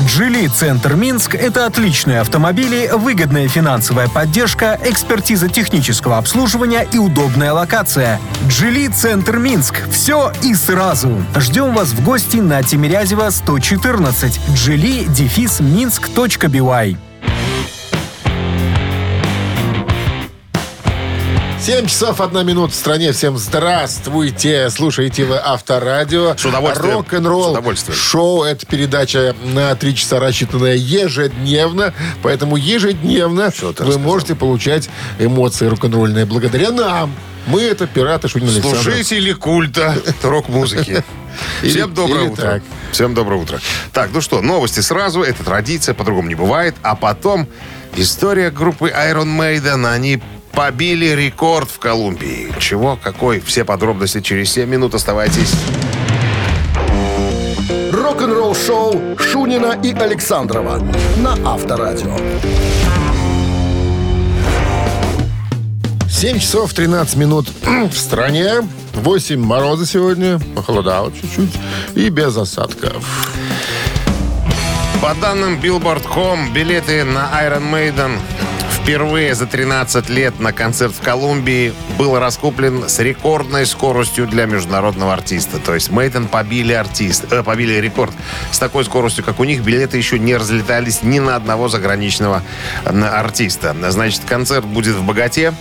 «Джили Центр Минск» — это отличные автомобили, выгодная финансовая поддержка, экспертиза технического обслуживания и удобная локация. «Джили Центр Минск» — все и сразу. Ждем вас в гости на Тимирязева 114. «Джили» дефис минск.бивай. 7 часов 1 минута в стране. Всем здравствуйте. Слушайте вы Авторадио. С удовольствием. С Рок-н-ролл. удовольствием. Шоу. Это передача на 3 часа рассчитанная ежедневно. Поэтому ежедневно вы рассказал? можете получать эмоции рок-н-ролльные благодаря нам. Мы это пираты Шунин Александров. Служители культа рок-музыки. Всем доброе или утро. так. Всем доброе утро. Так, ну что, новости сразу. Это традиция, по-другому не бывает. А потом история группы Iron Maiden. Они побили рекорд в Колумбии. Чего, какой? Все подробности через 7 минут. Оставайтесь. Рок-н-ролл-шоу Шунина и Александрова на Авторадио. 7 часов 13 минут в стране. 8 мороза сегодня. Похолодало чуть-чуть. И без осадков. По данным Billboard.com, билеты на Iron Maiden впервые за 13 лет на концерт в Колумбии был раскуплен с рекордной скоростью для международного артиста. То есть Мейтон побили артист, э, побили рекорд. С такой скоростью, как у них, билеты еще не разлетались ни на одного заграничного артиста. Значит, концерт будет в Богате,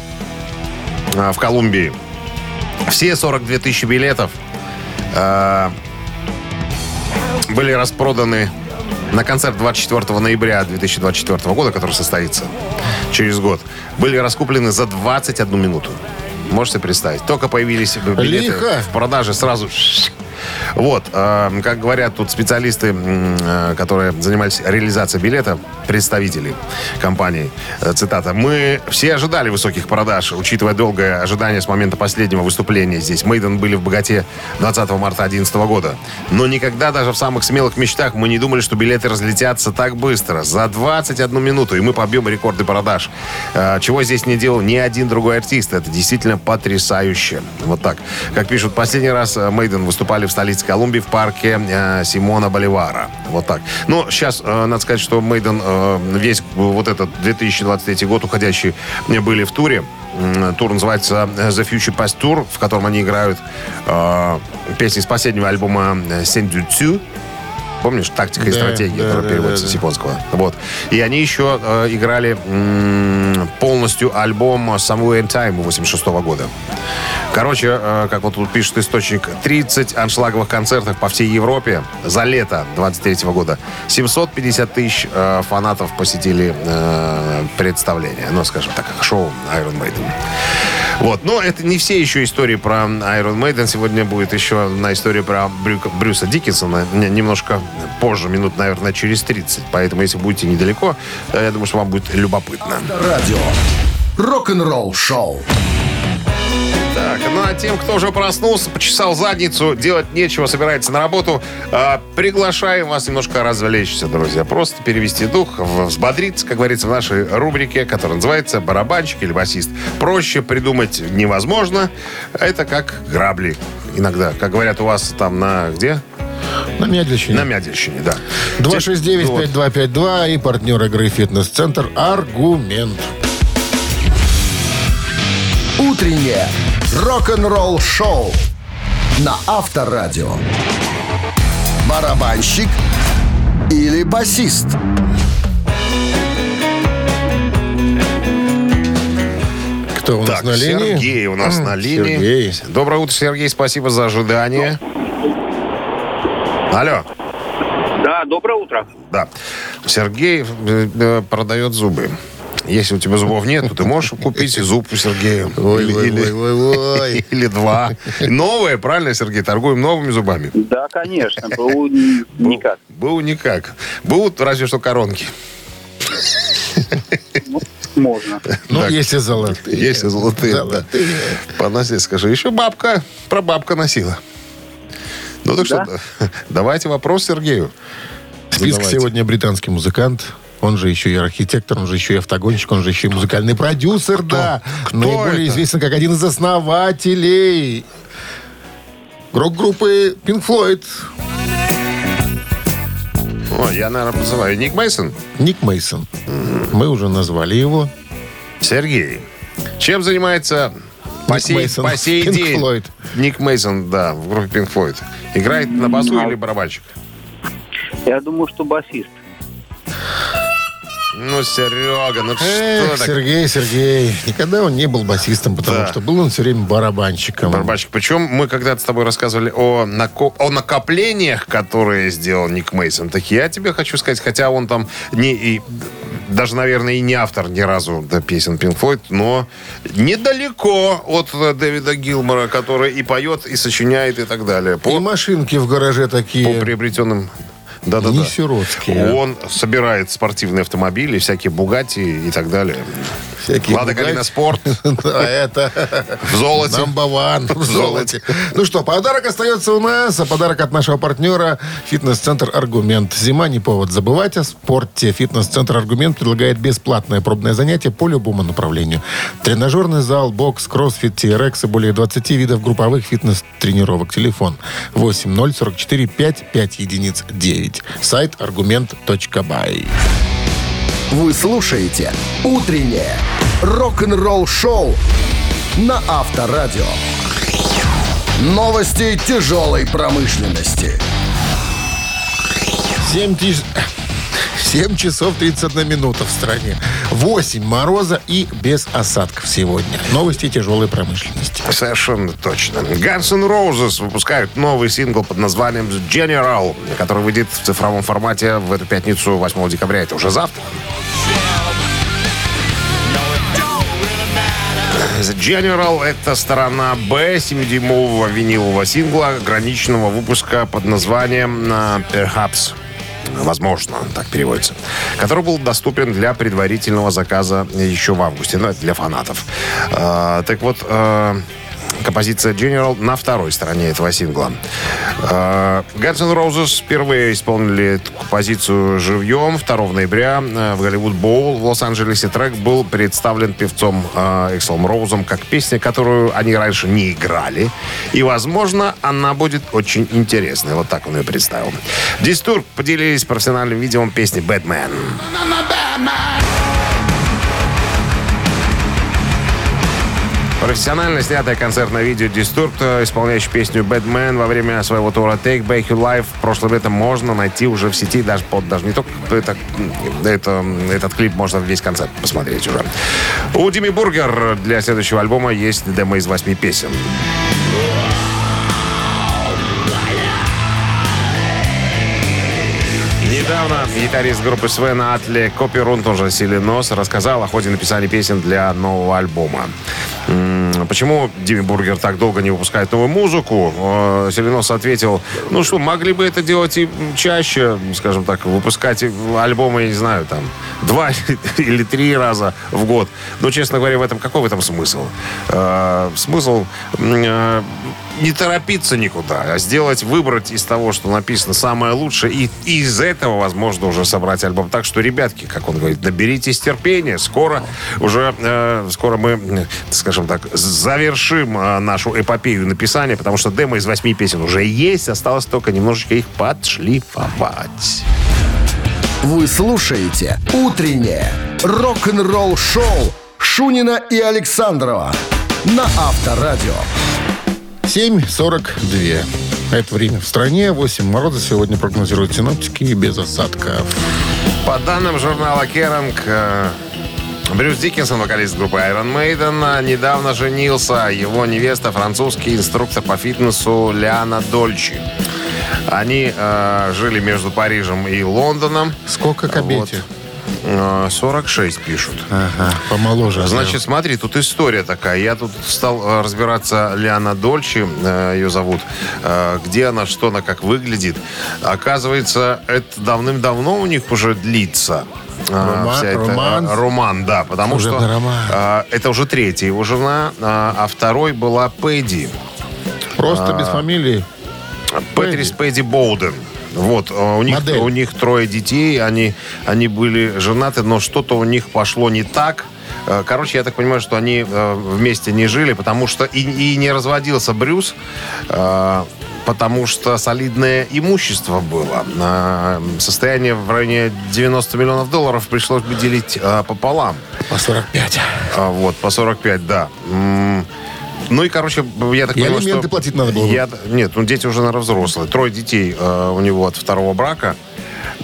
э, в Колумбии. Все 42 тысячи билетов э, были распроданы на концерт 24 ноября 2024 года, который состоится через год, были раскуплены за 21 минуту. Можете представить? Только появились билеты Лихо. в продаже сразу. Вот, э, как говорят тут специалисты, э, которые занимались реализацией билета, представители компании, э, цитата, «Мы все ожидали высоких продаж, учитывая долгое ожидание с момента последнего выступления здесь. Мейден были в богате 20 марта 2011 года. Но никогда даже в самых смелых мечтах мы не думали, что билеты разлетятся так быстро. За 21 минуту, и мы побьем рекорды продаж. Э, Чего здесь не делал ни один другой артист. Это действительно потрясающе. Вот так. Как пишут, последний раз э, Мейден выступали в столице Колумбии в парке э, Симона Боливара. Вот так. Но сейчас, э, надо сказать, что Мейден э, весь вот этот 2023 год уходящий э, были в туре. Тур называется э, The Future Past Tour, в котором они играют э, песни с последнего альбома Сендюцю. Помнишь, тактика и Да, стратегия, да, которая да, переводится с японского. Вот. И они еще э, играли м, полностью альбом Somewhere in Time 86 года. Короче, э, как вот тут пишет источник, 30 аншлаговых концертов по всей Европе за лето 23 года. 750 тысяч э, фанатов посетили э, представление. Ну, скажем так, шоу Iron Maiden. Вот. Но это не все еще истории про Iron Maiden. Сегодня будет еще одна история про Брюка- Брюса Диккенсона. Не- Немножко позже, минут, наверное, через 30. Поэтому, если будете недалеко, э, я думаю, что вам будет любопытно. Радио. Рок-н-ролл-шоу. Так, ну а тем, кто уже проснулся, почесал задницу, делать нечего, собирается на работу, э, приглашаем вас немножко развлечься, друзья. Просто перевести дух, взбодриться, как говорится, в нашей рубрике, которая называется «Барабанщик или басист». Проще придумать невозможно. Это как грабли. Иногда, как говорят у вас там на где? На медлячине. На Мядельщине, да. 269-5252 и партнер игры «Фитнес-центр» «Аргумент». Утреннее рок-н-ролл-шоу на Авторадио. Барабанщик или басист? Кто у нас Так, на линии? Сергей у нас на линии. Сергей. Доброе утро, Сергей. Спасибо за ожидание. Алло. Да, доброе утро. Да. Сергей э, э, продает зубы. Если у тебя зубов нет, то ты можешь купить зуб у Сергея. Ой, Или- ой, или- ой, ой, ой. Или два. Новые, правильно, Сергей? Торгуем новыми зубами. Да, конечно, БУ ни- никак. Был никак. Будут разве что коронки. Можно. Ну, Так. если золотые. Есть и золотые, да. Золотые. Поноси, скажи. Еще бабка, прабабка носила. Ну так что, давайте вопрос Сергею. Список Задавайте. сегодня британский музыкант. Он же еще и архитектор, он же еще и автогонщик, он же еще и музыкальный продюсер, да. Кто Наиболее это? известен как один из основателей рок-группы Pink Floyd. О, я, наверное, называю. Ник Мейсон. Ник Мейсон. Мы уже назвали его. Сергей. Чем занимается по Ник сей, Мейсон, по сей Pink день? Floyd. Ник Мейсон, да, в группе Pink Floyd. Играет на басу или барабанщик? Я думаю, что басист. Ну, Серега, ну Эх, что так? Сергей, Сергей. Никогда он не был басистом, потому Да. что был он все время барабанщиком. Барабанщик. Причем мы когда-то с тобой рассказывали о, нако- о накоплениях, которые сделал Ник Мейсон. Так я тебе хочу сказать, хотя он там не и даже, наверное, и не автор ни разу до песен Pink Floyd, но недалеко от э, Дэвида Гилмора, который и поет, и сочиняет, и так далее. И По, машинки в гараже по такие. Приобретенным... Да-да-да. Не сиротские. Он собирает спортивные автомобили, всякие Бугати и так далее. Всякие Лада. Калина Спорт Да, это в золоте. One в золоте. Ну что, подарок остается у нас, а подарок от нашего партнера фитнес-центр «Аргумент». Зима не повод забывать о спорте. Фитнес-центр «Аргумент» предлагает бесплатное пробное занятие по любому направлению. Тренажерный зал, бокс, кроссфит, TRX и более 20 видов групповых фитнес-тренировок. Телефон 8044 55 единиц 9. Сайт аргумент.бай. Вы слушаете «Утреннее рок-н-ролл-шоу» на Авторадио. Новости тяжелой промышленности. 7, тис- 7 часов 31 минута в стране. 8 мороза и без осадков сегодня. Новости тяжелой промышленности. Совершенно точно. Guns N' Roses выпускают новый сингл под названием General, который выйдет в цифровом формате в эту пятницу, 8 декабря. Это уже завтра. The General — это сторона Б 7-дюймового винилового сингла ограниченного выпуска под названием а, Perhaps. Возможно, так переводится. Который был доступен для предварительного заказа еще в августе. Ну, это для фанатов. А, так вот, а, композиция General на второй стороне этого сингла. А, Guns N' Roses впервые исполнили эту композицию живьем 2 ноября э, в Голливуд Боул в Лос-Анджелесе. Трек был представлен певцом э, Экслом Роузом как песня, которую они раньше не играли. И, возможно, она будет очень интересной. Вот так он ее представил. Дистурб поделились профессиональным видео песни «Бэтмен». Профессионально снятое концертное видео Disturbed, э, исполняющий песню «Бэтмен» во время своего тура «Take Back Your Life» прошлым летом можно найти уже в сети, даже, под, даже не только это, это, этот клип, можно весь концерт посмотреть уже. У Dimmu Borgir для следующего альбома есть демо из восьми песен. Недавно гитарист группы Свен Атле Копперуд, он же Silenoz, рассказал о ходе написания песен для нового альбома. Почему Dimmu Borgir так долго не выпускает новую музыку? Э, Silenoz ответил, ну что, могли бы это делать и чаще, скажем так, выпускать альбомы, я не знаю, там, два или три раза в год. Но, честно говоря, в этом какой в этом смысл? Э, Смысл э, не торопиться никуда, а сделать, выбрать из того, что написано самое лучшее, и из этого, возможно, уже собрать альбом. Так что, ребятки, как он говорит, наберитесь терпения. Скоро уже, э, скоро мы, э, скажем так, завершим э, нашу эпопею написания, потому что демо из восьми песен уже есть, осталось только немножечко их подшлифовать. Вы слушаете «Утреннее рок-н-ролл-шоу» Шунина и Александрова на Авторадио. 7.42. Это время в стране. 8 мороза сегодня прогнозируют синоптики и без осадков. По данным журнала Керанг, э, Брюс Диккенсон, вокалист группы Iron Maiden, э, недавно женился. Его невеста французский инструктор по фитнесу Лиана Дольчи. Они э, жили между Парижем и Лондоном. Сколько к обете? Э, 46 пишут. Ага, помоложе. Значит, смотри, тут история такая. Я тут стал э, разбираться Лиана Дольчи, э, ее зовут, э, где она, что она, как выглядит. Оказывается, это давным-давно у них уже длится. э, Рома- вся эта, э, роман? роман, да, потому Уже что роман. э, это уже третья его жена, э, а второй была Пэдди. Просто без фамилии. Пэтрис Пэдди Боуден. Вот, э, у них, Модель. у них трое детей, они, они были женаты, но что-то у них пошло не так. Э, Короче, я так понимаю, что они э, вместе не жили, потому что и, и не разводился Брюс, э, потому что солидное имущество было. Состояние в районе 90 миллионов долларов пришлось бы делить пополам. По 45. А, Вот, по 45, да. Ну и, короче, я так И понимаю, алименты что... платить надо было бы. Я- Нет, ну дети уже, наверное, взрослые. Трое детей э, у него от второго брака.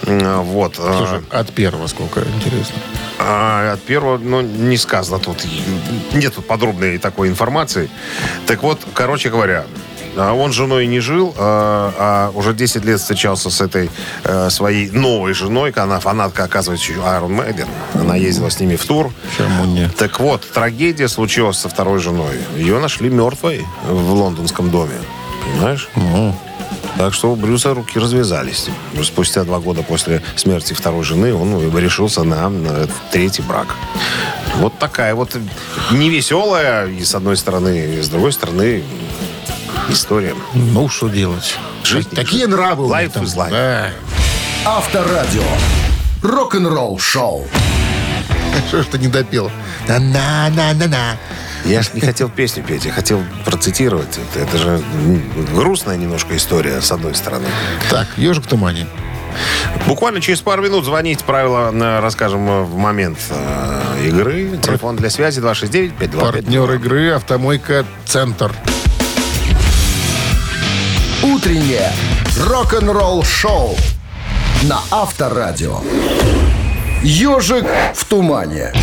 М, Вот. э, Слушай, от первого сколько, интересно. а от первого, ну, не сказано тут. Нет тут подробной такой информации. Так вот, короче говоря, а, он женой не жил, а а уже 10 лет встречался с этой э, своей новой женой. Она фанатка, оказывается, Iron Maiden. Она ездила с ними в тур. Так вот, трагедия случилась со второй женой. Ее нашли мертвой в лондонском доме. Понимаешь? Так что у Брюса руки развязались. Спустя два года после смерти второй жены он решился на, на третий брак. Вот такая вот невеселая, и с одной стороны, и с другой стороны, история. Ну, что делать? Жизнь Такие нравы у них Life там. is life. Да. Авторадио. Рок-н-ролл шоу. Что ж ты не допел? На-на-на-на-на. Я же не хотел песню петь, я хотел процитировать. Это, это же м, грустная немножко история, с одной стороны. Так, ежик в тумане. Буквально через пару минут звонить. Правила э, расскажем э, в момент э, игры. Телефон для связи 269-5252. Партнер игры «Автомойка Центр». Утреннее рок-н-ролл шоу на Авторадио. Ежик в тумане.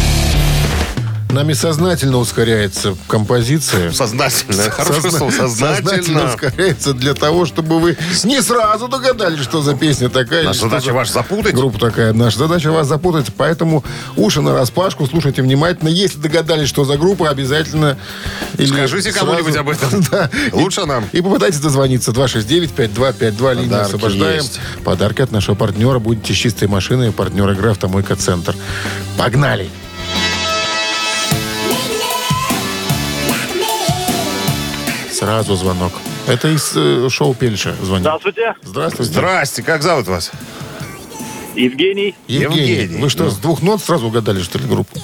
Нами сознательно ускоряется композиция. Сознательно. Хорошее Созна- слово. Сознательно Сознательно. ускоряется для того, чтобы вы не сразу догадались, что за песня такая. Наша задача за вас запутать. Группа такая. Наша задача вас запутать. Поэтому уши на распашку, слушайте внимательно. Если догадались, что за группа, обязательно... или Скажите кому-нибудь об этом. Да. Лучше нам. И попытайтесь дозвониться. 269-5252. Линию Подарки освобождаем. есть. Подарки от нашего партнера. Будете с чистой машиной. Партнер игры «Автомойка Центр». Погнали! Сразу звонок. Это из э, шоу Пельша звонит. Здравствуйте, Здравствуйте. Здрасте, как зовут вас? Евгений. Евгений. Евгений. Вы что, Ну. с двух нот сразу угадали, что ли, группу?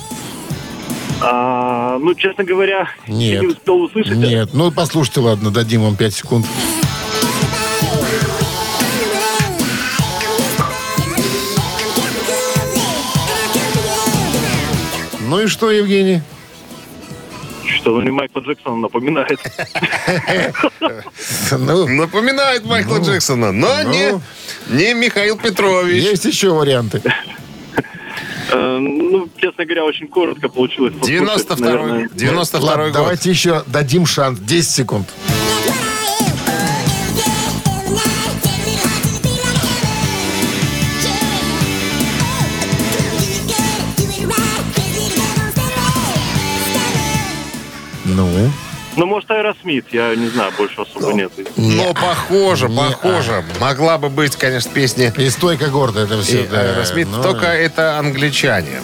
А, ну, честно говоря, Нет. не успел услышать. Нет. Ну, послушайте, ладно, дадим вам 5 секунд. Ну и что, Евгений? Что мне Майкла Джексона напоминает. Ну, Напоминает Майкла Джексона, но ну. не, не Михаил Петрович. есть еще варианты. Э, Ну, честно говоря, очень коротко получилось. послушать, 92-й наверное. 92 Ладно, год. давайте еще дадим шанс. 10 секунд. Ну? Ну, может, Аэросмит, я не знаю, больше особо нет. Но похоже, Не, похоже. Могла бы быть, конечно, песня И стойка гордо это все. Аэросмит, Ну, только это англичане.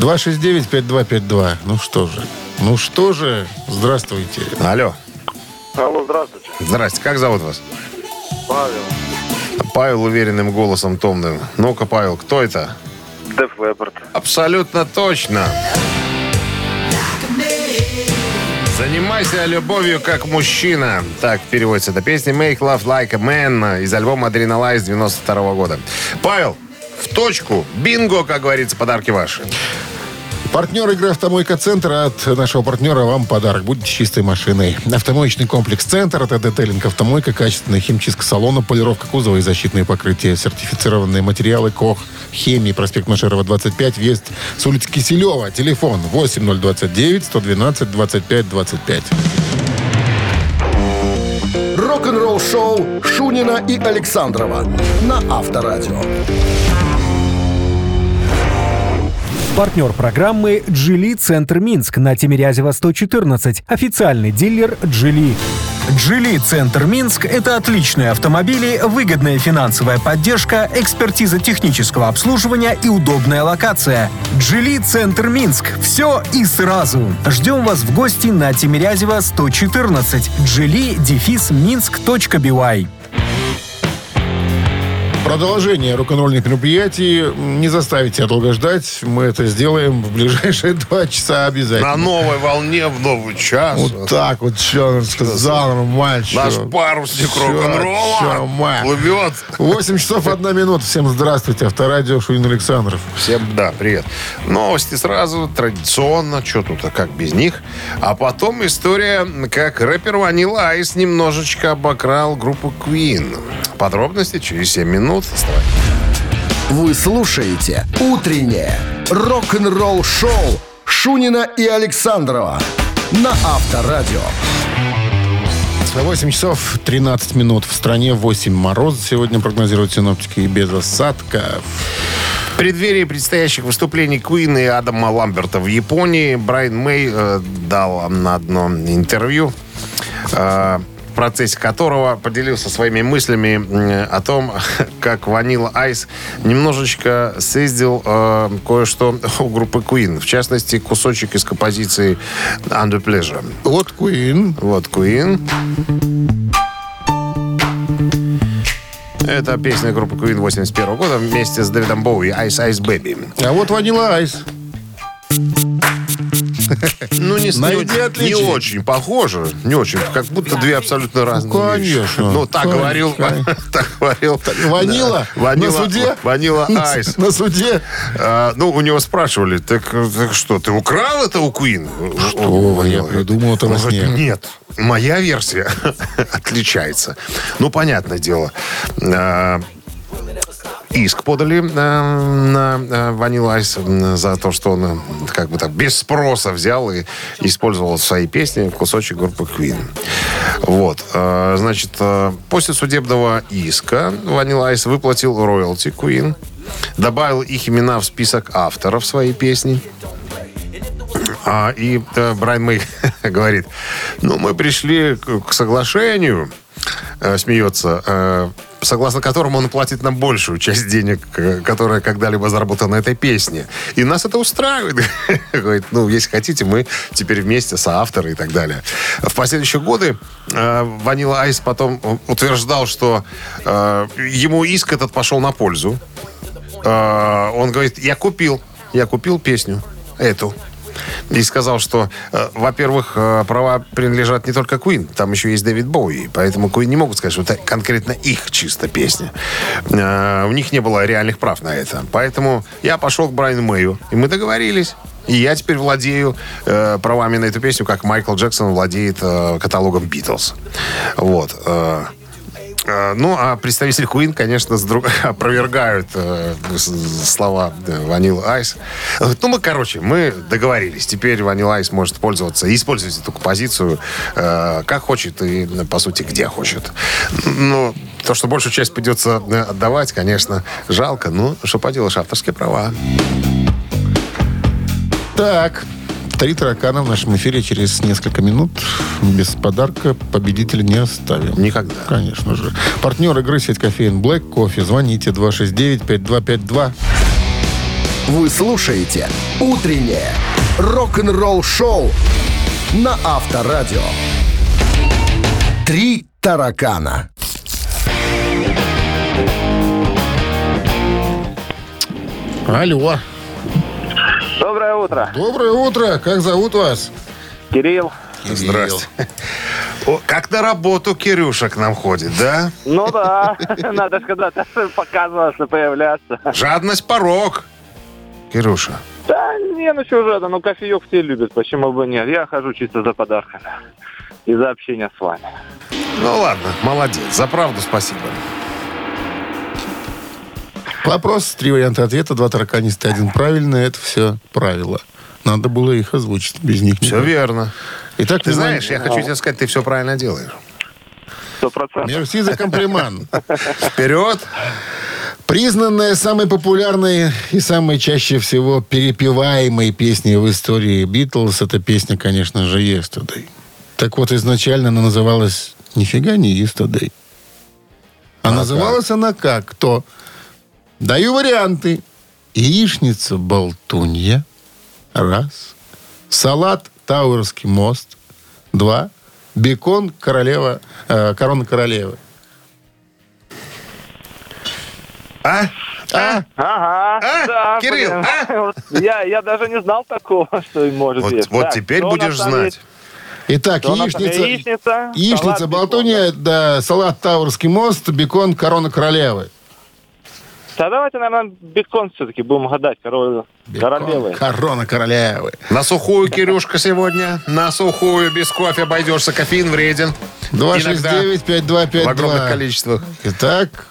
269-5252. Ну что же. Ну что же. Здравствуйте. Алло. Алло, здравствуйте. Здрасте, как зовут вас? Павел. Павел уверенным голосом томным. Ну-ка, Павел, кто это? Деф Веберт. Абсолютно точно. Занимайся любовью как мужчина. Так переводится эта песня Make Love Like a Man из альбома Adrenalize 92 года. Павел, в точку. Бинго, как говорится, подарки ваши. Партнер игры «Автомойка Центр» от нашего партнера вам подарок. Будете чистой машиной. Автомоечный комплекс «Центр» это детейлинг автомойка, качественная химчистка салона, полировка кузова и защитные покрытия, сертифицированные материалы КОХ, химии, проспект Машерова, 25, въезд с улицы Киселева. Телефон 8029 112 25 25. Рок-н-ролл шоу Шунина и Александрова на Авторадио. Партнер программы «Джили Центр Минск» на Тимирязева 114. Официальный дилер «Джили». «Джили Центр Минск» — это отличные автомобили, выгодная финансовая поддержка, экспертиза технического обслуживания и удобная локация. «Джили Центр Минск» — все и сразу. Ждем вас в гости на Тимирязева 114. «Джили» дефис минск.бивай. Продолжение рок-н-ролльных мероприятий не заставите себя долго ждать. Мы это сделаем в ближайшие два часа обязательно. На новой волне в новый час. Вот так вот, что сказал мальчик. Наш парусник рок-н-ролла плывет. 8 часов 1 минута. Всем здравствуйте. Авторадио Шунин Александров. Всем, да, привет. Новости сразу, традиционно. Что тут, а как без них? А потом история, как рэпер Ванила Айс немножечко обокрал группу Queen. Подробности через 7 минут. Оставайтесь. Вы слушаете «Утреннее рок-н-ролл-шоу» Шунина и Александрова на Авторадио. 8 часов 13 минут. В стране 8 мороз. Сегодня прогнозируют синоптики и без осадков. В преддверии предстоящих выступлений Куин и Адама Ламберта в Японии Брайан Мэй э, дал на одно интервью, э, процессе которого поделился своими мыслями о том, как Ванила Айс немножечко съездил э, кое-что у группы Queen. В частности, кусочек из композиции Under Pleasure. Вот Queen. Вот Queen. Это песня группы Queen 81 года вместе с Дэвидом Боуи «Ice Ice Baby». А вот Ванила Айс. Ну, не, не, очень похоже. Не очень. Как будто две абсолютно разные конечно. вещи. Ну, так Конечно. говорил. Так говорил. Ванила? Да. Ванила, На суде? Ванила Айс. На суде. А, ну, у него спрашивали, так, так что, ты украл это у Куин? Что вы, я придумал это во сне. Нет, моя версия отличается. Ну, понятное дело. А, Иск подали э, на э, Vanilla Ice м, за то, что он э, как бы так без спроса взял и использовал в своей песне кусочек группы Queen. Вот. э, Значит, э, после судебного иска Vanilla Ice выплатил роялти Queen, добавил их имена в список авторов своей песни. А, и э, Брайан Мэй говорит, ну, мы пришли к, к соглашению, э, смеется, э, согласно которому он платит нам большую часть денег, э, которая когда-либо заработана на этой песне. И нас это устраивает. Говорит, ну, если хотите, мы теперь вместе соавторы и так далее. В последующие годы Ванила Айс потом утверждал, что ему иск этот пошел на пользу. Он говорит, я купил, я купил песню эту. И сказал, что, э, во-первых, э, права принадлежат не только Queen, там еще есть Дэвид Боуи, поэтому Queen не могут сказать, что это конкретно их чисто песня. Э, у них не было реальных прав на это. Поэтому я пошел к Брайану Мэю, и мы договорились. И я теперь владею э, правами на эту песню, как Майкл Джексон владеет э, каталогом Битлз. Вот. Э, Ну, а представители Queen, конечно, друг- опровергают э, слова Ванил Айс. Ну, мы, короче, мы договорились. Теперь Ванил Айс может пользоваться и использовать эту композицию э, как хочет и, по сути, где хочет. Ну, то, что большую часть придется э, отдавать, конечно, жалко. Ну, что поделаешь, авторские права. Так, три таракана в нашем эфире через несколько минут. Без подарка победителя не оставим. Никогда. Конечно же. Партнер игры сеть кофеин Black Кофе. Звоните 269-5252. Вы слушаете «Утреннее рок-н-ролл-шоу» на Авторадио. Три таракана. Алло. Доброе утро. Доброе утро. Как зовут вас? Кирилл. Здрасте. О, как на работу Кирюша к нам ходит, да? Ну да, надо же когда-то показываться, появляться. Жадность порог. Кирюша. Да не, ну что же, ну кофеек все любят, почему бы нет? Я хожу чисто за подарками и за общение с вами. Ну ладно, молодец. За правду спасибо. Вопрос, три варианта ответа, два тараканиста, один правильный. Это все правила. Надо было их озвучить, без них Все никак. верно. Итак, Ты внимание. знаешь, я хочу тебе сказать, ты все правильно делаешь. Сто процентов. Мерси за комплимент. Вперед! Признанная самой популярной и самой чаще всего перепеваемой песней в истории Битлз, эта песня, конечно же, «Yesterday». Так вот, изначально она называлась нифига не «Yesterday». А, называлась она как? То. Даю варианты. Яичница болтунья. Раз. Салат Тауэрский мост. Два. Бекон королева, э, корона королевы. А? А? Ага, А? да, Кирилл, блин. а? Вот Я, я даже не знал такого, что может Вот, быть. вот Так, теперь будешь знать. есть? Итак, Что яичница, Яичница, яичница салат, болтунья, да, салат Тауэрский мост, бекон, корона королевы. Да давайте, наверное, бекон все-таки будем гадать, король, королевы. Корона королевы. На сухую, Кирюшка, сегодня. На сухую, без кофе обойдешься. Кофеин вреден. Иногда в огромных 269-5252. количествах. Итак,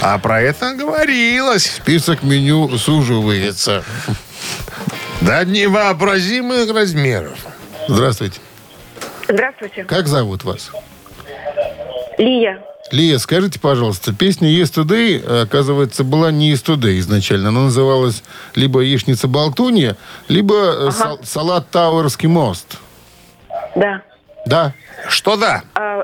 А про это говорилось. список меню суживается. До невообразимых размеров. Здравствуйте. Здравствуйте. Как зовут вас? Лия. Лия, скажите, пожалуйста, песня «Yesterday», оказывается, была не «Yesterday» изначально. Она называлась либо «Яичница болтунья», либо э, сал- «Салат Тауэрский мост». Да. Да? Что да? А,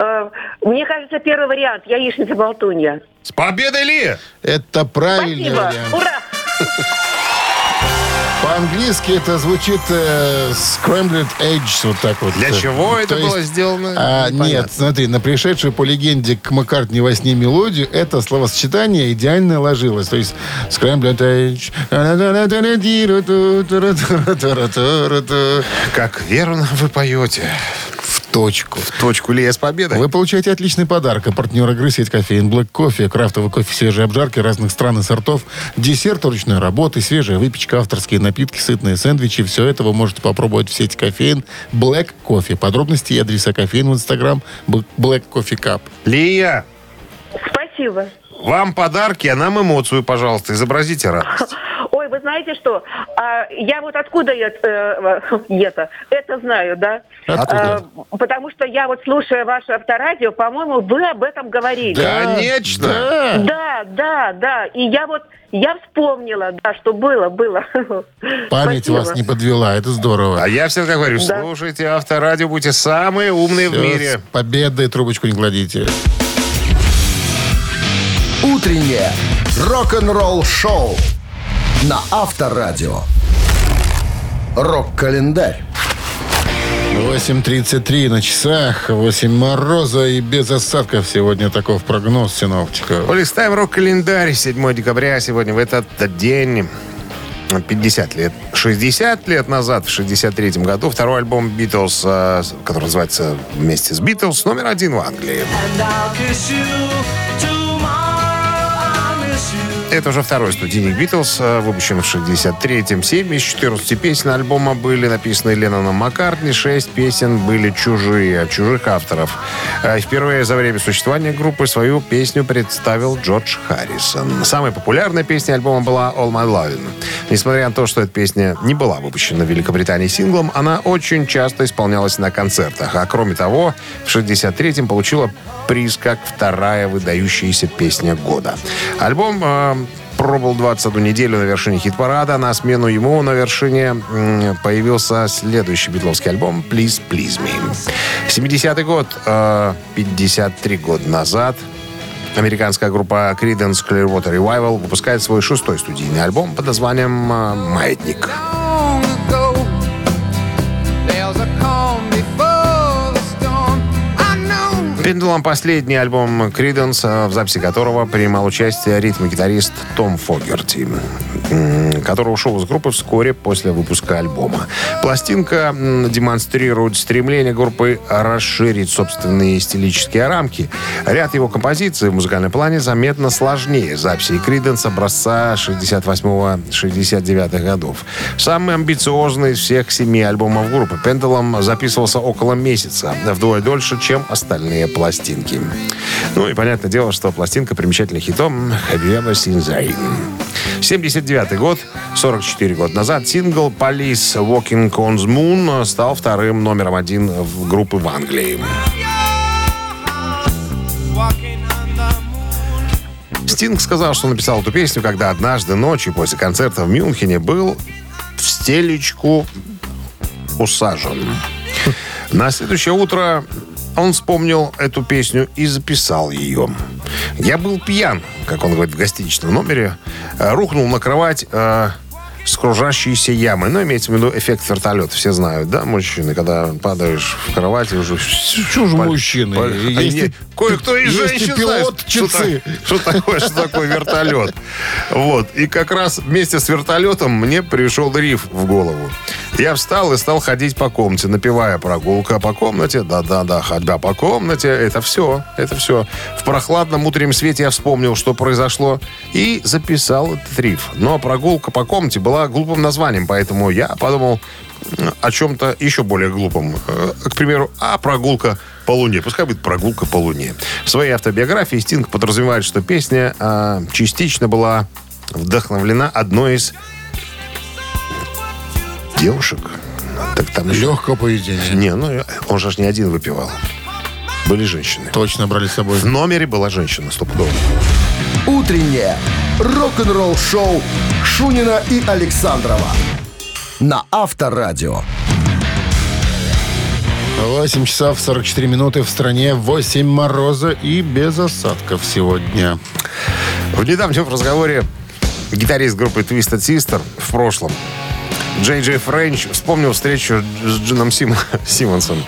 э, Мне кажется, первый вариант. Яичница болтунья. С победой, Ли! Это правильный Спасибо. вариант. Ура! По-английски это звучит э, scrambled eggs, вот так вот. Для чего это То было есть, сделано? а, нет, смотри, на пришедшую по легенде к Маккартни во сне мелодию это словосочетание идеально ложилось. То есть scrambled eggs. Как верно вы поете. Точку. В точку, Лия, с победой. Вы получаете отличный подарок. А партнер игры сеть кофеин Black Кофе. Крафтовый кофе свежей обжарки разных стран и сортов. Десерт ручной работы, свежая выпечка, авторские напитки, сытные сэндвичи. Все это вы можете попробовать в сети кофеин Black Кофе. Подробности и адреса кофеин в инстаграм Black Coffee Cup. Лия, Спасибо. вам подарки, а нам эмоцию, пожалуйста. Изобразите радость. Знаете что? А, я вот откуда я, э, это? Это знаю, да? Откуда? А, потому что я вот слушая ваше авторадио, по-моему, вы об этом говорили. Конечно. Да. Да, да, да. И я вот, я вспомнила, да, что было, было. Память Спасибо. вас не подвела. Это здорово. А я всегда говорю, Да. слушайте авторадио, будьте самые умные в Всё, мире. С победой трубочку не кладите. Утреннее рок-н-ролл-шоу на Авторадио. Рок-календарь. 8.33 на часах, 8 мороза и без осадков сегодня таков прогноз синоптика. Полистаем рок-календарь. 7 декабря сегодня в этот день 50 лет. 60 лет назад, в 63 году, второй альбом Битлз, э, который называется «Вместе с Битлз», номер один в Англии. Это уже второй студийник Битлз, э, выпущен в 63-м. Семь из 14 песен альбома были написаны Ленноном Маккартни. Шесть песен были чужие, от чужих авторов. Э, Впервые за время существования группы свою песню представил Джордж Харрисон. Самой популярной песней альбома была «All My Lovin'». Несмотря на то, что эта песня не была выпущена в Великобритании синглом, она очень часто исполнялась на концертах. А кроме того, в 63-м получила приз как вторая выдающаяся песня года. Альбом э, пробовал 21 неделю на вершине хит-парада. На смену ему на вершине появился следующий битловский альбом «Please, Please Me». 70-й год, э, 53 года назад, Американская группа Creedence Clearwater Revival выпускает свой шестой студийный альбом под названием э, «Маятник». Пендулом последний альбом Creedence, в записи которого принимал участие ритм-гитарист Том Фогерти, который ушел из группы вскоре после выпуска альбома. Пластинка демонстрирует стремление группы расширить собственные стилические рамки. Ряд его композиций в музыкальном плане заметно сложнее записей Creedence образца 68-69 годов. Самый амбициозный из всех семи альбомов группы Pendulum записывался около месяца, вдвое дольше, чем остальные пластинки. Ну и понятное дело, что пластинка примечательна хитом «Have you ever seen the rain?». 79 год, 44 года назад, сингл «Police Walking on the Moon» стал вторым номером один в группы в Англии. Стинг сказал, что написал эту песню, когда однажды ночью после концерта в Мюнхене был в стелечку усажен. На следующее утро он вспомнил эту песню и записал ее. «Я был пьян», как он говорит в гостиничном номере, э, рухнул на кровать, э, с кружащейся ямы. Ну, имеется в виду эффект вертолета. Все знают, да, мужчины, когда падаешь в кровати уже... Же Паль- мужчины? паль- А Есть и- Кое-кто из и женщин знает, пилот-часы. Что, что такое, что такое вертолет. Вот. И как раз вместе с вертолетом мне пришел риф в голову. Я встал и стал ходить по комнате, напевая прогулка по комнате. Да-да-да, ходьба по комнате. Это все. Это все. В прохладном утреннем свете я вспомнил, что произошло, и записал этот риф. Но прогулка по комнате была глупым названием, поэтому я подумал о чем-то еще более глупом. Э, К примеру, а прогулка по Луне. Пускай будет прогулка по Луне. В своей автобиографии Стинг подразумевает, что песня а, частично была вдохновлена одной из девушек. Так там еще... Легкого поведения. Не, ну он же не один выпивал. Были женщины. Точно брали с собой. В номере была женщина, стопудово. Утреннее рок-н-ролл-шоу Шунина и Александрова на Авторадио. 8 часов 44 минуты в стране, 8 мороза и без осадков сегодня. В недавнем разговоре гитарист группы Twisted Sister в прошлом Джей Джей Френч вспомнил встречу с Джином Сим- Симмонсом,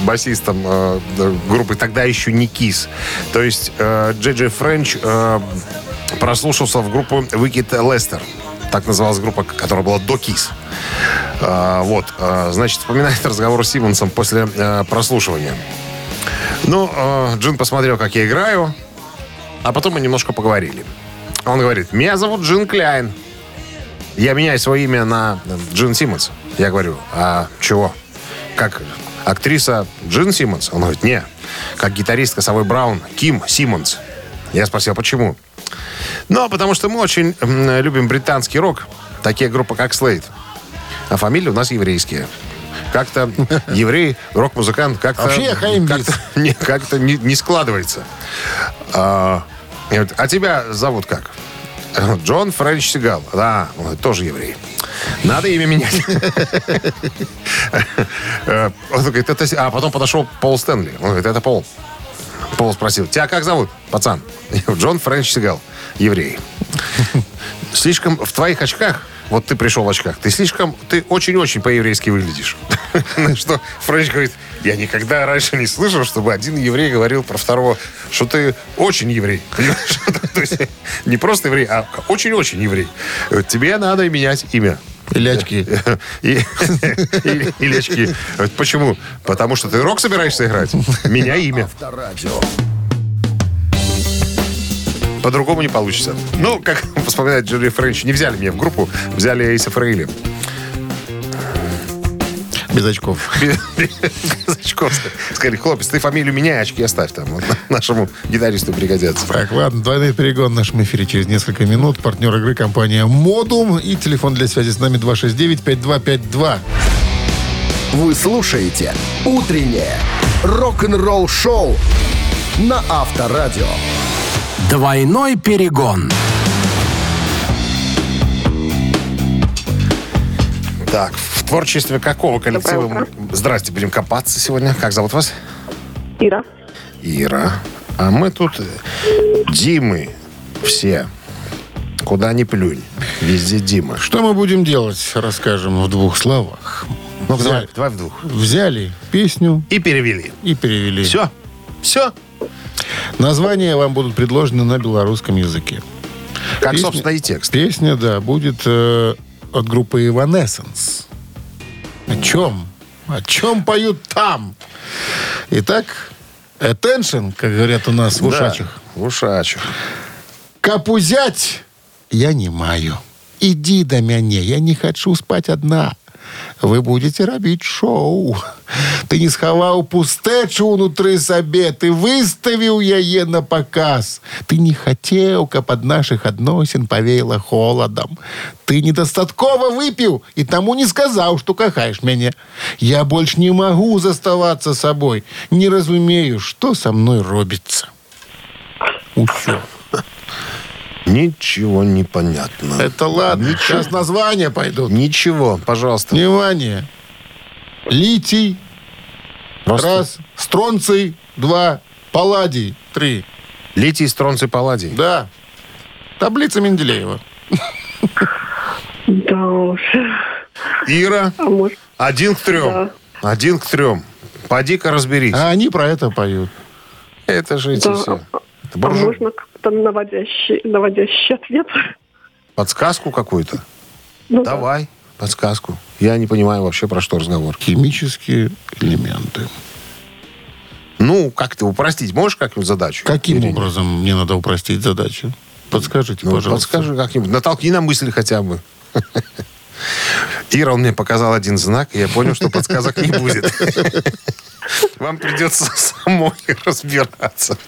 басистом э, группы тогда еще не Кис. То есть э, Джей Джей Френч э, прослушался в группу Wicked Lester. Так называлась группа, которая была до Кис. А, вот, а, значит, вспоминает разговор с Симмонсом после э, прослушивания. Ну, э, Джин посмотрел, как я играю, а потом мы немножко поговорили. Он говорит, меня зовут Джин Кляйн. Я меняю свое имя на Джин Симмонс. Я говорю, а чего? Как актриса Джин Симмонс? Он говорит, не. Как гитаристка Совой Браун Ким Симмонс. Я спросил, почему? Ну, потому что мы очень любим британский рок. Такие группы, как Слейд. А фамилии у нас еврейские. Как-то еврей, рок-музыкант, как-то... Вообще как-то не, как-то не, не складывается. А, а тебя зовут как? Джон Френч Сигал. Да, тоже еврей. Надо имя менять. Э, Он говорит, это... А потом подошел Пол Стэнли. Он говорит, это Пол. Пол спросил, тебя как зовут, пацан? Джон Френч Сигал, еврей. Слишком в твоих очках, вот ты пришел в очках, ты слишком, ты очень-очень по-еврейски выглядишь. Что Френч говорит, я никогда раньше не слышал, чтобы один еврей говорил про второго, что ты очень еврей. То есть не просто еврей, а очень-очень еврей. Тебе надо менять имя. Или очки. И- Или очки. Почему? Потому что ты рок собираешься играть? Меняй имя. Авторадио. По-другому не получится. Ну, как вспоминает Джерри Френч, не взяли меня в группу, взяли Эйса Фрейли. Без очков. Без очков. Сказали, хлопец, ты фамилию меняй, очки оставь там. Вот нашему гитаристу пригодятся. Так, ладно, двойной перегон в нашем эфире через несколько минут. Партнер игры компания «Модум». И телефон для связи с нами 269-5252. Вы слушаете «Утреннее рок-н-ролл-шоу» на Авторадио. Двойной перегон. Так, в творчестве какого коллектива мы... Здрасте, будем копаться сегодня. Как зовут вас? Ира. Ира. А мы тут э, Димы все. Куда ни плюнь. Везде Дима. Что мы будем делать, расскажем в двух словах. Ну, Взяли, давай, давай в двух. взяли песню И перевели. и перевели. Все. Все. Названия вам будут предложены на белорусском языке. Как, Песня- собственно, и текст. Песня, да, будет э, от группы Evanescence. О чем? О чем поют там? Итак, attention, как говорят у нас в ушачах. Да, в ушачах. Капузять я не маю. Иди до мяне, я не хочу спать одна Вы будете робить шоу. Ты не схаваў пустэчу ўнутры сабе, ты выставіў яе на показ. Ты не хацеў, каб ад нашых адносін павеяла холадам. Ты недастаткова выпіў і таму не сказаў, што кахаеш мяне. Я больш не магу заставацца сабой. Не разумею, што са мной робіцца. Усё. Ничего не понятно. Это ладно. Сейчас названия пойдут. Ничего, пожалуйста. Внимание. Литий. Просто Раз. Стронций. Два. Палладий. Три. Литий, стронций, палладий. Да. Таблица Менделеева. Да уж. Ира, А может, один к трем. Один к трем. Поди-ка разберись. А они про это поют. Это же эти все. А Буржу- можно как-то наводящий, наводящий ответ? Подсказку какую-то? Ну, да. Давай, подсказку. Я не понимаю вообще, про что разговор. Химические элементы. Ну, как ты упростить можешь как-нибудь задачу? Каким Ирине? образом мне надо упростить задачу? Подскажите, Ну, пожалуйста. подскажи как-нибудь. Натолкни на мысли хотя бы. Ира, он мне показал один знак, и я понял, что подсказок не будет. Вам придется самой разбираться.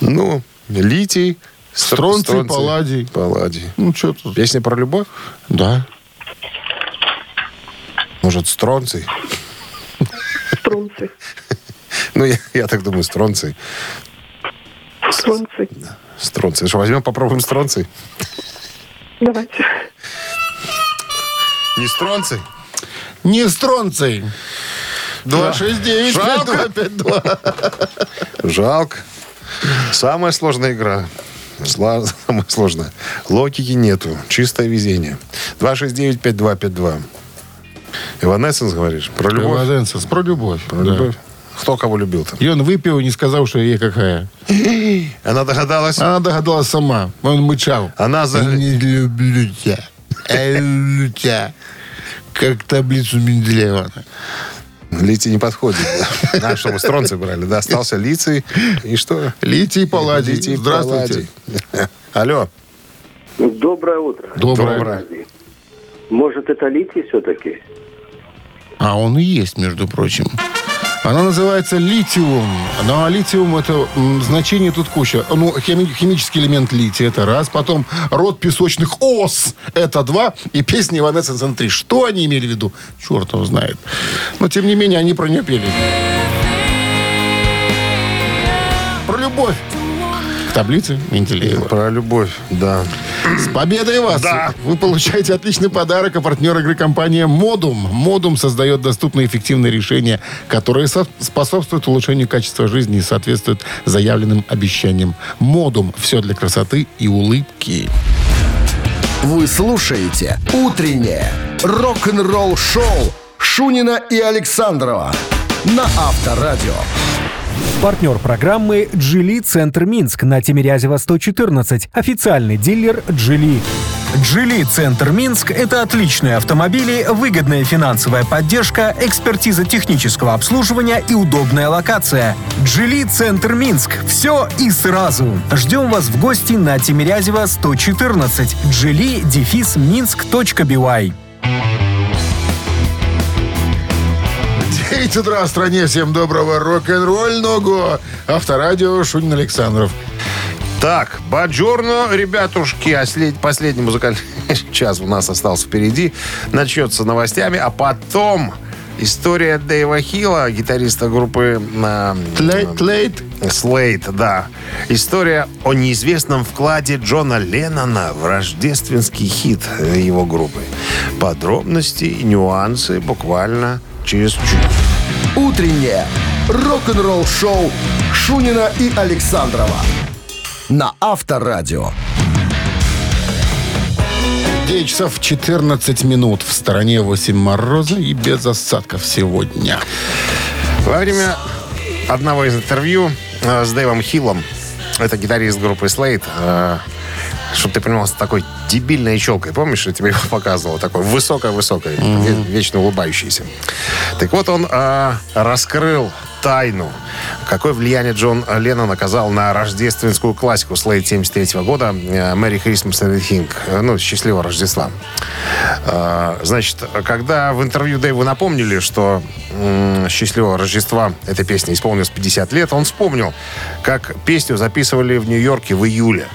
Ну, литий, стр- Стронций, палладий. Палладий. Ну, что тут? Песня про любовь? Да. Может, стронций? Струнцы. Ну, я, я так думаю, стронций. Струнцы. Стронций. Что, возьмем, попробуем стронций? Давайте. Не стронций? Не стронций. Два. 269 Жалко. 5252. Жалко. Самая сложная игра. Самая сложная. Логики нету. Чистое везение. 269-5252. Иванессенс, говоришь? Про любовь? Эваденсенс, Про любовь. Про любовь. Кто кого любил-то? И он выпил, не сказал, что ей какая. Она догадалась? Она догадалась сама. Он мычал. Она за... Не люблю тебя. Я люблю тебя. Как таблицу Менделеева. Литий не подходит. А что, мы стронций брали? Да, остался лиций. И что? Литий палладий. Литий, Здравствуйте. палладий. Алло. Доброе утро. Доброе. Доброе. Может, это литий все-таки? А он и есть, между прочим. Она называется литиум. Ну, а литиум это значение тут куча. Ну, хими- химический элемент лития это раз. Потом род песочных ос это два. И песни Иванессенс это три. Что они имели в виду? Черт его знает. Но, тем не менее, они про нее пели. Про любовь. К таблице Менделеева. Про любовь, да. С победой вас! Да. Вы получаете отличный подарок, а партнер игры компания «Модум». «Модум» создает доступные и эффективные решения, которые со- способствуют улучшению качества жизни и соответствуют заявленным обещаниям. «Модум» – все для красоты и улыбки. Вы слушаете «Утреннее рок-н-ролл-шоу» Шунина и Александрова на Авторадио. Партнер программы «Джили Центр Минск» на Тимирязева 114. Официальный дилер «Джили». «Джили Центр Минск» — это отличные автомобили, выгодная финансовая поддержка, экспертиза технического обслуживания и удобная локация. «Джили Центр Минск» — все и сразу. Ждем вас в гости на Тимирязева 114. «Джили» 9 утра в стране. Всем доброго рок-н-ролльного. Авторадио Шунин Александров. Так, Баджорно, ребятушки, ослед- последний музыкальный час у нас остался впереди. Начнется новостями, а потом история Дэйва Хилла, гитариста группы на Тлейт, тлейт. Слейт, да. История о неизвестном вкладе Джона Леннона в рождественский хит э, его группы. Подробности и нюансы буквально через чуть. Утреннее рок-н-ролл-шоу Шунина и Александрова на Авторадио. 9 часов 14 минут. В стороне 8 мороза и без осадков сегодня. Во время одного из интервью э, с Дэйвом Хиллом, это гитарист группы Slate, э, чтобы ты понимал, с такой дебильной челкой. Помнишь, я тебе его показывал? Такой высокой-высокой, ве- вечно улыбающийся. Так вот, он э, раскрыл тайну, какое влияние Джон Леннон оказал на рождественскую классику Slate 73 года э, «Merry Christmas and Everything», э, ну, «Счастливого Рождества». Э, Значит, когда в интервью Дэйву напомнили, что «Счастливого Рождества» этой песни исполнилось 50 лет, он вспомнил, как песню записывали в Нью-Йорке в июле.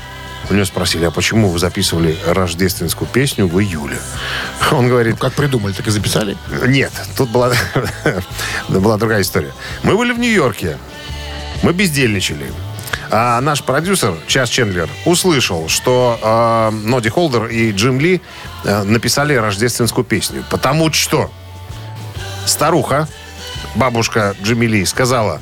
У него спросили, а почему вы записывали рождественскую песню в июле? Он говорит, Как придумали, так и записали. нет, тут была, была другая история. Мы были в Нью-Йорке, мы бездельничали. А наш продюсер, Час Чендлер, услышал, что э, Ноди Холдер и Джим Ли э, написали рождественскую песню. Потому что старуха, бабушка Джимми Ли, сказала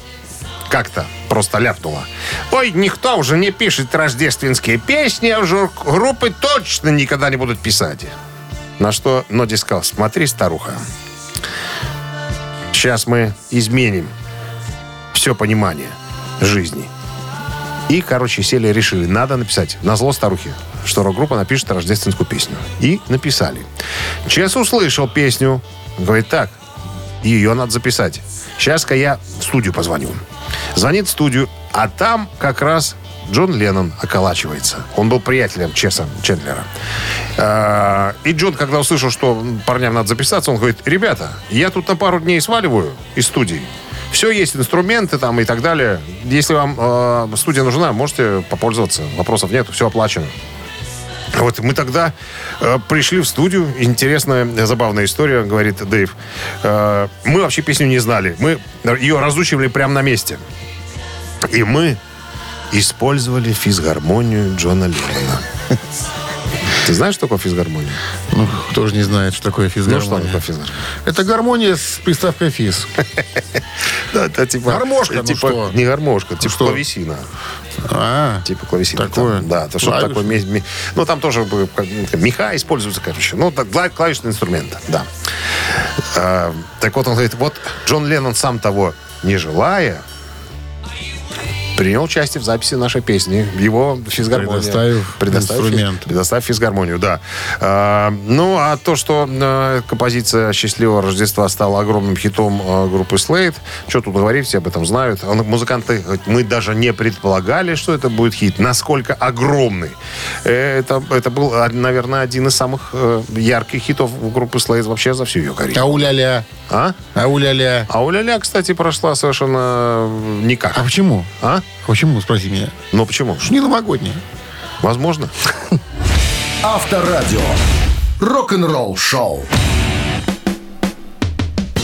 как-то просто ляпнула. Ой, никто уже не пишет рождественские песни, а уже группы точно никогда не будут писать. На что Ноди сказал, смотри, старуха, сейчас мы изменим все понимание жизни. И, короче, сели и решили, надо написать на зло старухи, что рок-группа напишет рождественскую песню. И написали. Чес услышал песню, говорит, так, ее надо записать. Сейчас-ка я в студию позвоню. Звонит в студию, а там как раз Джон Леннон околачивается. Он был приятелем Чеса Чендлера. А, И Джон, когда услышал, что парням надо записаться, он говорит, ребята, я тут на пару дней сваливаю из студии. Все есть, инструменты там и так далее. Если вам э, студия нужна, можете попользоваться. Вопросов нет, все оплачено. Вот мы тогда э, пришли в студию. Интересная, забавная история, говорит Дэйв. Э, мы вообще песню не знали. Мы ее разучивали прямо на месте. И мы использовали физгармонию Джона Леннона. Ты знаешь, что такое физгармония? Ну, кто же не знает, что такое Ну, что физгармония. такое физгармония? Это гармония с приставкой физ. Да, это типа... Гармошка, ну типа, что? Не гармошка, типа клавесина. А, Типа клавесина. Такое? Да, это что такое. Ну, там тоже ну, меха используются, короче. Ну, так, кла- клавишный инструмент, да. А, так вот, он говорит, вот Джон Леннон, сам того не желая, принял участие в записи нашей песни. Его физгармония. Предоставив инструмент. Предоставив физгармонию, да. А, ну, а то, что э, композиция «Счастливого Рождества» стала огромным хитом э, группы Slade, что тут говорить, все об этом знают. А Музыканты, э, мы даже не предполагали, что это будет хит. Насколько огромный. Э, Это, это был, а, наверное, один из самых э, ярких хитов группы Slade вообще за всю ее карьеру. ауля-ля, А? ауля-ля. А у Ля-Ля, кстати, прошла совершенно никак. А почему? А? Почему, спроси меня? Ну, почему? Что не новогодняя? Возможно. Авторадио. Рок-н-ролл шоу.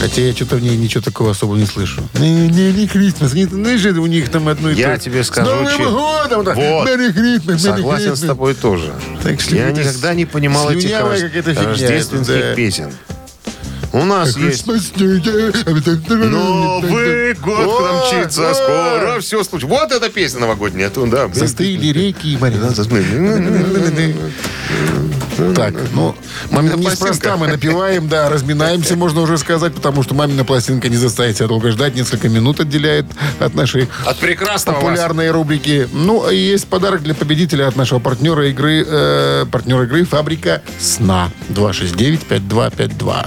Хотя я что-то в ней ничего такого особо не слышу. Не, не, не Крисмас. Не, знаешь, это у них там одно и Я то тебе скажу, С Новым че- годом! да. Вот. Christmas, Merry Согласен с Christmas. тобой тоже. Так Я никогда не понимал этих рождественских да. песен. У нас есть. Новый год о. скоро, все случится. Вот эта песня новогодняя. Да. Застыли реки и моря. Так, ну, Мамина неспроста мы напиваем, да, разминаемся, можно уже сказать, потому что мамина пластинка не заставит себя долго ждать, несколько минут отделяет от нашей От прекрасного вас. популярной рубрики. Ну, и есть подарок для победителя от нашего партнера игры, э, партнера игры «Фабрика сна». 269-5252.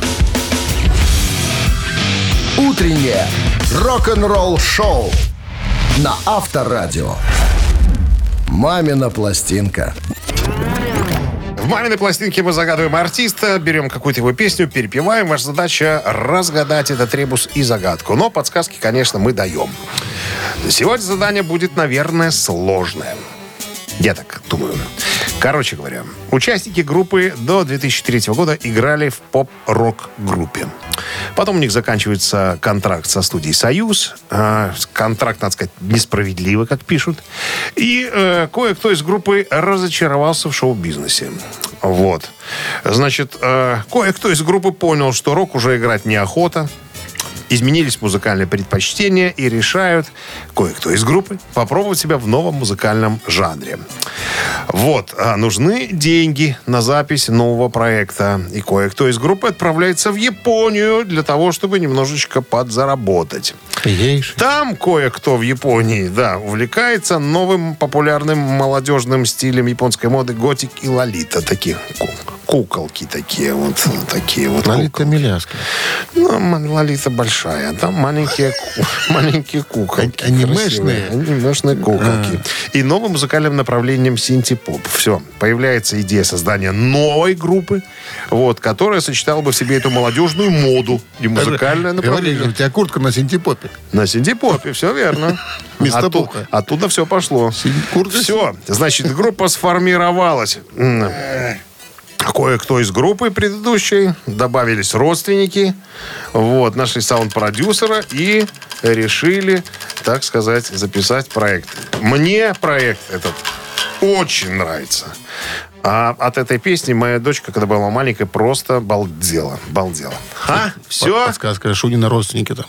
Утреннее рок-н-ролл шоу на Авторадио. Мамина пластинка. В маминой пластинке мы загадываем артиста, берем какую-то его песню, перепеваем. Ваша задача разгадать этот ребус и загадку. Но подсказки, конечно, мы даем. Сегодня задание будет, наверное, сложное. Я так думаю. Короче говоря, участники группы до 2003 года играли в поп-рок группе. Потом у них заканчивается контракт со студией «Союз». А, контракт, надо сказать, несправедливый, как пишут. И э, кое-кто из группы разочаровался в шоу-бизнесе. Вот. Значит, э, кое-кто из группы понял, что рок уже играть неохота. Изменились музыкальные предпочтения и решают, кое-кто из группы, попробовать себя в новом музыкальном жанре. Вот, а нужны деньги на запись нового проекта. И кое-кто из группы отправляется в Японию для того, чтобы немножечко подзаработать. Там кое-кто в Японии, да, увлекается новым популярным молодежным стилем японской моды готик и лолита. Такие ку- куколки такие вот. Такие вот Лолита Миляска. ну, Лолита большая, а там маленькие, маленькие куколки. А- анимешные? Анимешные куколки. И новым музыкальным направлением синти-поп. Все. Появляется идея создания новой группы, вот, которая сочетала бы в себе эту молодежную моду и музыкальное Говорили, направление. у тебя куртка на синтепопе. На синти-попе, все верно. Отту-. Оттуда все пошло. Все. Значит, группа сформировалась. Кое-кто из группы предыдущей, добавились родственники, вот, нашли саунд-продюсера и решили, так сказать, записать проект. Мне проект этот очень нравится. А от этой песни моя дочка, когда была маленькая, просто балдела. Балдела. А? Все? Подсказка, Шунина родственники там.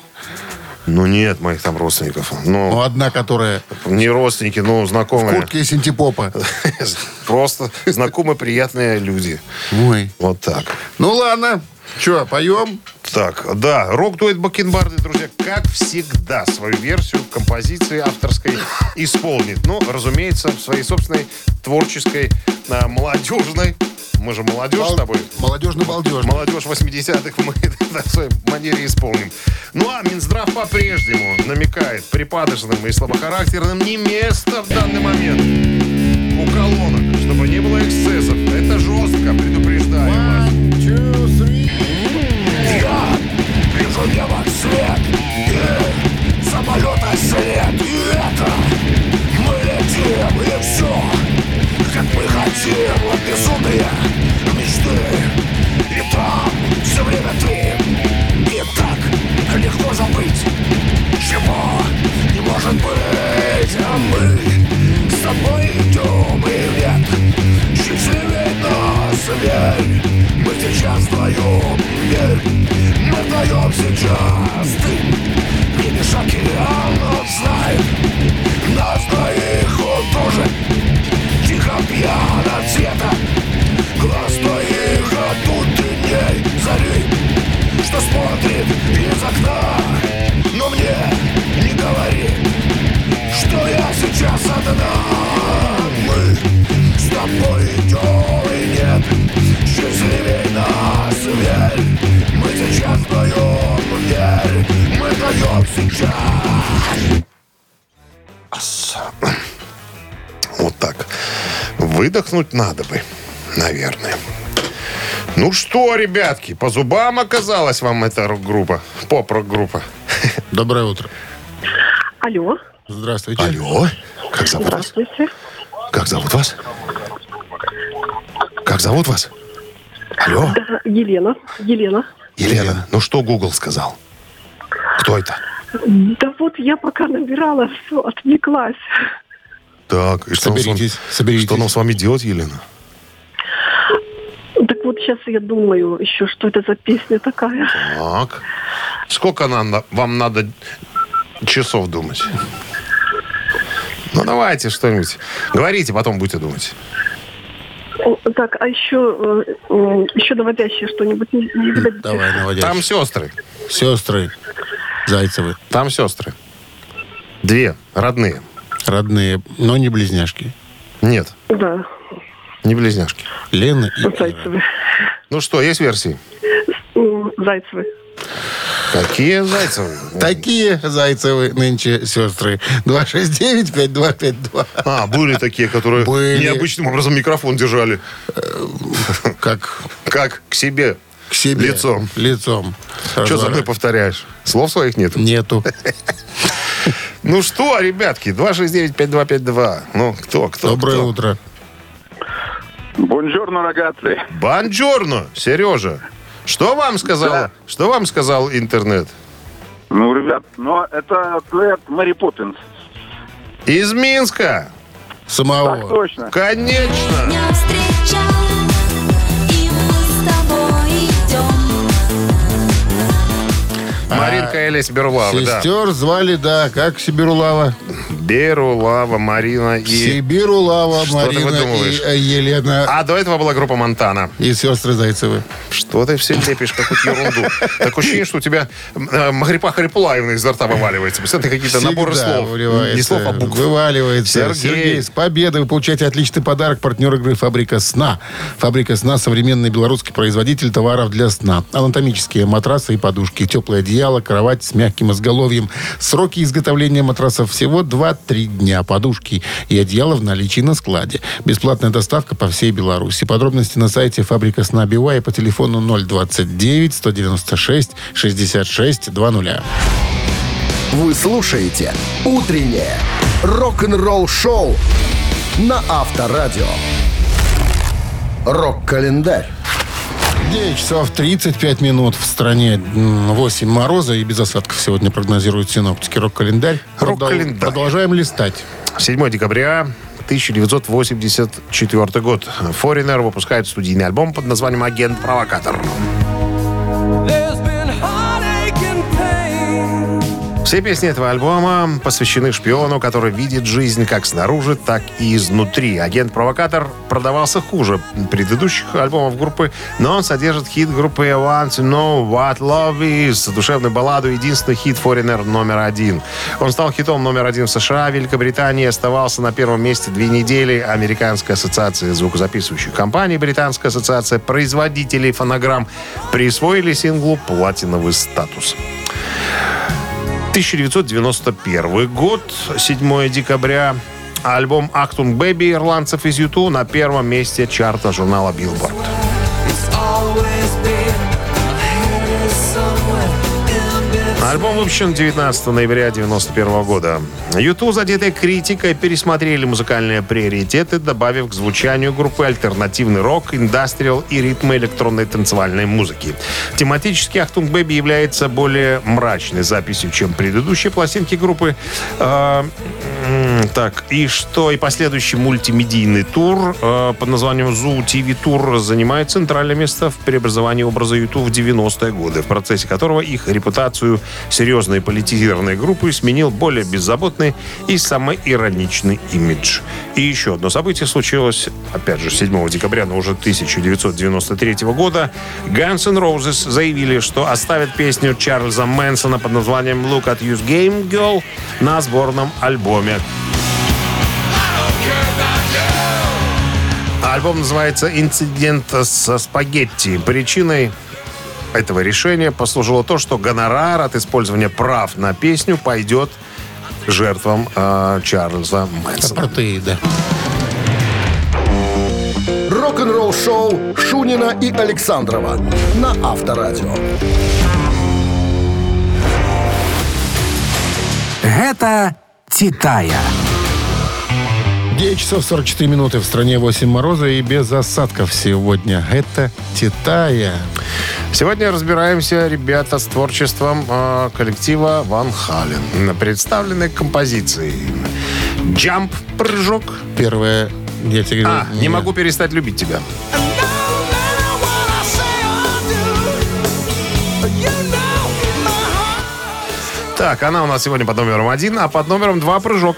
Ну, нет моих там родственников. Ну, Ну, одна, которая не родственники, но в знакомые. куртке синтепопа. Просто знакомые, приятные люди. Ой. Вот так. Ну, ладно. Че, поем? Так, да, рок дует Бакенбарды, друзья, как всегда, свою версию композиции авторской исполнит. Ну, разумеется, в своей собственной творческой, а, молодежной. Мы же молодежь с тобой. Молодежно-балдежно. Молодежь 80-х мы в своей манере исполним. Ну а Минздрав по-прежнему намекает припадочным и слабохарактерным не место в данный момент у колонок, чтобы не было эксцессов. Это жестко, предупреждаю небо свет. И самолета след. И это мы летим и все Как мы хотим, безумные мечты. И там все время ты И так легко забыть Чего Выдохнуть надо бы, наверное. Ну что, ребятки, по зубам оказалась вам эта рок-группа, поп-рок-группа. Доброе утро. Алло. Здравствуйте. Алло, как зовут вас? Здравствуйте. Как зовут вас? Как зовут вас? Алло, Да, Елена. Елена. Елена, ну что Google сказал? Кто это? Да вот я пока набирала, все, отвлеклась. Так, и что, нам с вами- Соберитесь, соберитесь. что нам с вами делать, Елена? Так вот сейчас я думаю еще, что это за песня такая. Так. Сколько нам, вам надо часов думать? Ну, давайте что-нибудь. Говорите, потом будете думать. Так, а еще, э, еще наводящее что-нибудь не, не дадите? Давай, наводящий. Там сестры. Сестры Зайцевы. Там сестры. Две родные. Родные, но не близняшки. Нет, Да, не близняшки. Лена и. Зайцевы. Ну что, есть версии? Зайцевы. Какие Зайцевы? Такие Зайцевы нынче сестры. 269-5252. А, были такие, которые Были. необычным образом микрофон держали. Как Как к себе. к себе. Лицом. Лицом. Что за мной повторяешь? Слов своих нет. Нету. Ну что, ребятки, 269-5252. Ну, кто, кто, Доброе кто? утро. Бонжорно, рогатый. Бонжорно, Сережа. Что вам сказал? Да. Что вам сказал интернет? Ну, ребят, но это дуэт Мэри Поппинс. Из Минска. Так Самого. точно. Конечно. Маринка Элис Берлава, да. Сестер звали, да, как Сибирулава. Берулава, Марина и... Сибирулава, Что Марина и э, Елена. А до этого была группа Монтана. И сестры Зайцевы. Что ты все лепишь, какую-то ерунду? Такое ощущение, что у тебя э, Махрипа Харипулаевна изо рта вываливается. Представляете, какие-то наборы слов. Не слов, а букв. Вываливается. Сергей. с победой вы получаете отличный подарок. Партнер игры «Фабрика сна». «Фабрика сна» – современный белорусский производитель товаров для сна. Анатомические матрасы и подушки, теплое одеяло, кровать с мягким изголовьем. Сроки изготовления матрасов всего 2-3 дня. Подушки и одеяло в наличии на складе. Бесплатная доставка по всей Беларуси. Подробности на сайте «Фабрика сна Бивай» по телефону 029 196 66 20. Вы слушаете «Утреннее рок-н-ролл-шоу» на Авторадио. Рок-календарь. 9 часов 35 минут в стране. М, 8 мороза и без осадков сегодня прогнозируют синоптики. Рок-календарь. Рок-календарь. Продол- Продолжаем листать. 7 декабря 1984 год. Foreigner выпускает студийный альбом под названием «Агент-провокатор». Все песни этого альбома посвящены шпиону, который видит жизнь как снаружи, так и изнутри. Агент-провокатор продавался хуже предыдущих альбомов группы, но он содержит хит группы I Want to Know What Love Is, душевную балладу, единственный хит Foreigner номер один. Он стал хитом номер один в США, Великобритании, оставался на первом месте две недели. Американская ассоциация звукозаписывающих компаний, Британская ассоциация производителей фонограмм присвоили синглу платиновый статус. 1991 год, 7 декабря. Альбом «Achtung Baby» ирландцев из U2 на первом месте чарта журнала «Billboard». Альбом выпущен 19 ноября 1991 года. U2, задетые критикой, пересмотрели музыкальные приоритеты, добавив к звучанию группы альтернативный рок, индастриал и ритмы электронной танцевальной музыки. Тематически «Achtung Baby» является более мрачной записью, чем предыдущие пластинки группы. М, так, и что и последующий мультимедийный тур э, под названием «Зу ТВ Тур» занимает центральное место в преобразовании образа Юту в 90-е годы, в процессе которого их репутацию серьезной политизированной группы сменил более беззаботный и самоироничный имидж. И еще одно событие случилось, опять же, 7 декабря, но уже 1993 года. Guns N' Roses заявили, что оставят песню Чарльза Мэнсона под названием «Look at You Game Girl» на сборном альбоме. Альбом называется «Инцидент со спагетти». Причиной этого решения послужило то, что гонорар от использования прав на песню пойдет жертвам э, Чарльза Мэнсона. Протеи, да. Рок-н-ролл шоу Шунина и Александрова на Авторадио. Гэта Титая. 9 часов 44 минуты в стране 8 мороза и без осадков сегодня. Это Титая. Сегодня разбираемся, ребята, с творчеством э, коллектива Ван Хален. Представлены композиции «Джамп» — прыжок. Первое, я тебе говорю... А, «Не могу перестать любить тебя». Так, она у нас сегодня под номером один, а под номером два прыжок.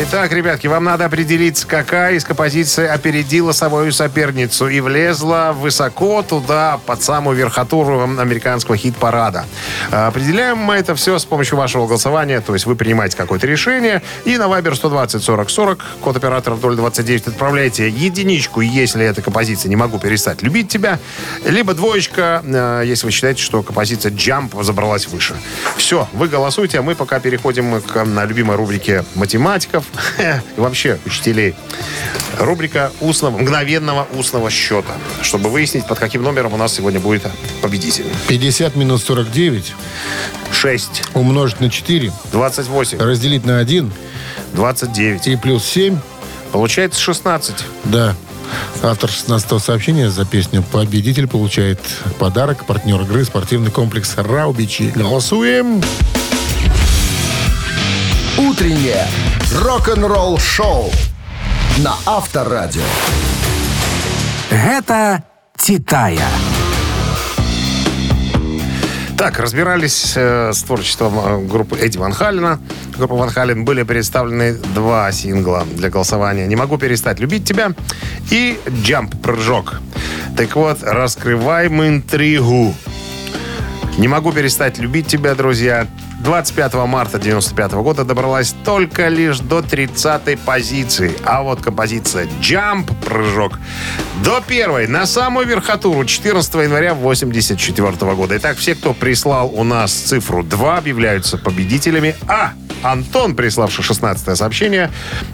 Итак, ребятки, вам надо определиться, какая из композиций опередила свою соперницу и влезла высоко туда, под самую верхотуру американского хит-парада. А, Определяем мы это все с помощью вашего голосования, то есть вы принимаете какое-то решение и на Viber 120 40 40, код оператора 029, отправляете единичку, если эта композиция «Не могу перестать любить тебя», либо двоечка, э, если вы считаете, что композиция «Jump» забралась выше. Все, вы голосуйте, а мы пока переходим к на любимой рубрике математиков и вообще учителей. Рубрика устного, мгновенного устного счета, чтобы выяснить, под каким номером у нас сегодня будет победитель. 50 минус 49 6, умножить на 4, 28, разделить на 1 29. и плюс 7. Получается 16. Да. Автор 16 сообщения за песню «Победитель» получает подарок. Партнер игры спортивный комплекс «Раубичи». Голосуем! Утреннее рок-н-ролл шоу на Авторадио. Гэта Титая. Так, разбирались э, с творчеством э, группы Эдди Ван Халлена. Группа Ван Халлен были представлены два сингла для голосования. «Не могу перестать любить тебя» и «Джамп. Прыжок». Так вот, раскрываем интригу. «Не могу перестать любить тебя», друзья. 25 марта 95 года добралась только лишь до 30 позиции. А вот композиция «Jump» — прыжок до первой, на самую верхотуру 14 января 84 года. Итак, все, кто прислал у нас цифру 2, объявляются победителями. А Антон, приславший 16 сообщение,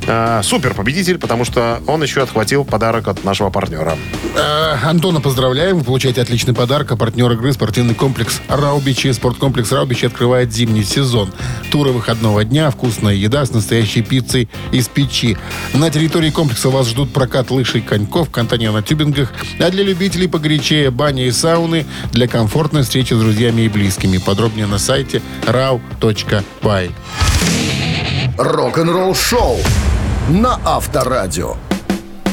э, супер победитель, потому что он еще отхватил подарок от нашего партнера. Э, Антона поздравляем. Вы получаете отличный подарок. А партнер игры спортивный комплекс «Раубичи». Спорткомплекс «Раубичи» открывает зимний сезон. Туры выходного дня, вкусная еда с настоящей пиццей из печи. На территории комплекса вас ждут прокат лыж и коньков, катание на тюбингах, а для любителей погорячее баня и сауны для комфортной встречи с друзьями и близкими. Подробнее на сайте rau.by. Рок-н-ролл шоу на Авторадио.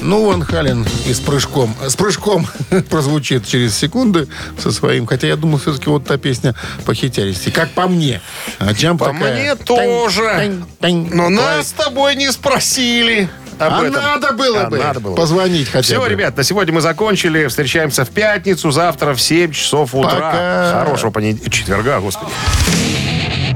Ну, Ван Хален и с прыжком. С прыжком прозвучит через секунды со своим. Хотя я думал, все-таки вот та песня похитялись. Как по мне. А джамп По такая... мне тоже. Но нас с тобой не спросили. об А этом. надо было А бы надо было бы. позвонить хотя Все, бы. ребят, на сегодня мы закончили. Встречаемся в пятницу, завтра в 7 часов утра. Пока. Хорошего понедельника. Четверга, господи.